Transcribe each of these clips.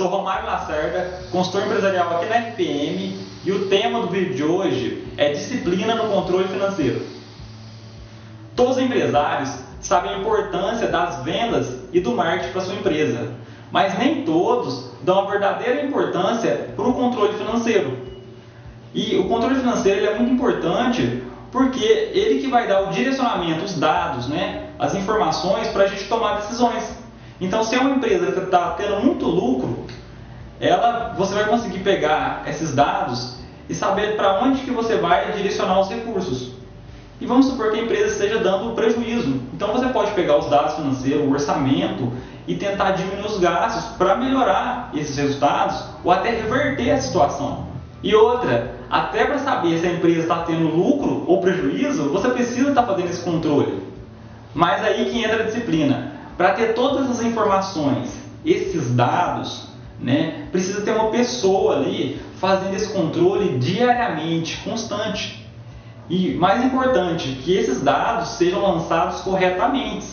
sou Romário Lacerda, consultor empresarial aqui na FPM e o tema do vídeo de hoje é disciplina no controle financeiro. Todos os empresários sabem a importância das vendas e do marketing para sua empresa, mas nem todos dão a verdadeira importância para o controle financeiro. E o controle financeiro é muito importante porque ele que vai dar o direcionamento, os dados, né, as informações para a gente tomar decisões. Então, se é uma empresa que está tendo muito lucro, ela, você vai conseguir pegar esses dados e saber para onde que você vai direcionar os recursos. E vamos supor que a empresa esteja dando prejuízo. Então você pode pegar os dados financeiros, o orçamento e tentar diminuir os gastos para melhorar esses resultados ou até reverter a situação. E outra, até para saber se a empresa está tendo lucro ou prejuízo, você precisa estar tá fazendo esse controle. Mas aí que entra a disciplina. Para ter todas as informações, esses dados, né, precisa ter uma pessoa ali fazendo esse controle diariamente, constante. E mais importante, que esses dados sejam lançados corretamente,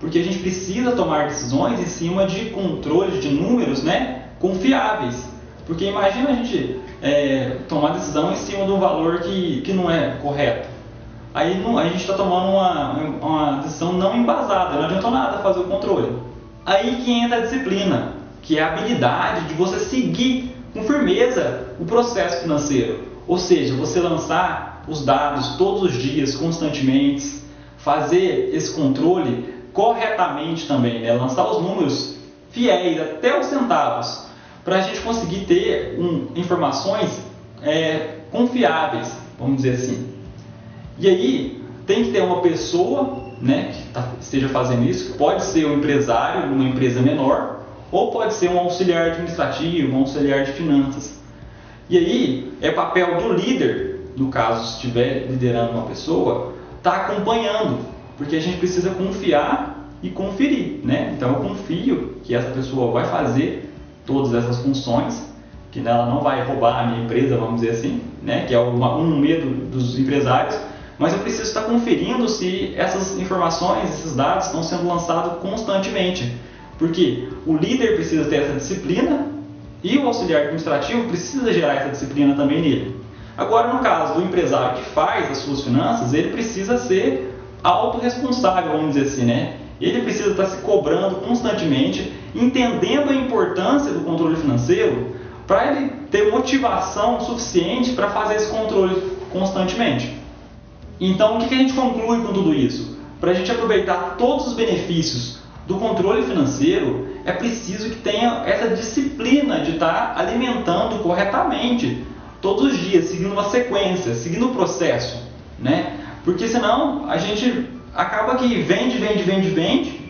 porque a gente precisa tomar decisões em cima de controles de números né, confiáveis. Porque imagina a gente é, tomar decisão em cima de um valor que, que não é correto aí não, a gente está tomando uma, uma decisão não embasada, não adiantou nada fazer o controle. Aí que entra a disciplina, que é a habilidade de você seguir com firmeza o processo financeiro. Ou seja, você lançar os dados todos os dias, constantemente, fazer esse controle corretamente também, né? lançar os números fiéis até os centavos, para a gente conseguir ter um, informações é, confiáveis, vamos dizer assim. E aí tem que ter uma pessoa né, que tá, esteja fazendo isso, pode ser um empresário de uma empresa menor, ou pode ser um auxiliar administrativo, um auxiliar de finanças. E aí é papel do líder, no caso se estiver liderando uma pessoa, estar tá acompanhando, porque a gente precisa confiar e conferir, né? Então eu confio que essa pessoa vai fazer todas essas funções, que ela não vai roubar a minha empresa, vamos dizer assim, né? Que é uma, um medo dos empresários mas eu preciso estar conferindo se essas informações, esses dados estão sendo lançados constantemente. Porque o líder precisa ter essa disciplina e o auxiliar administrativo precisa gerar essa disciplina também nele. Agora, no caso do empresário que faz as suas finanças, ele precisa ser autorresponsável, vamos dizer assim, né? Ele precisa estar se cobrando constantemente, entendendo a importância do controle financeiro, para ele ter motivação suficiente para fazer esse controle constantemente. Então, o que a gente conclui com tudo isso? Para a gente aproveitar todos os benefícios do controle financeiro, é preciso que tenha essa disciplina de estar alimentando corretamente todos os dias, seguindo uma sequência, seguindo o processo, né? Porque senão a gente acaba que vende, vende, vende, vende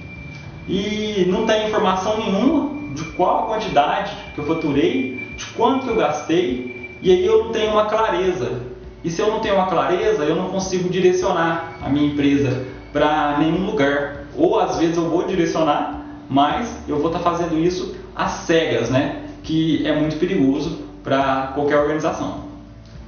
e não tem informação nenhuma de qual a quantidade que eu faturei, de quanto eu gastei, e aí eu não tenho uma clareza e se eu não tenho uma clareza, eu não consigo direcionar a minha empresa para nenhum lugar. Ou às vezes eu vou direcionar, mas eu vou estar tá fazendo isso às cegas, né? Que é muito perigoso para qualquer organização.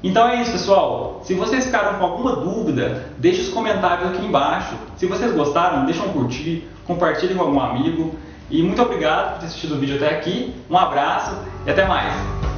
Então é isso, pessoal. Se vocês ficaram com alguma dúvida, deixe os comentários aqui embaixo. Se vocês gostaram, deixem um curtir, compartilhem com algum amigo. E muito obrigado por ter assistido o vídeo até aqui. Um abraço e até mais.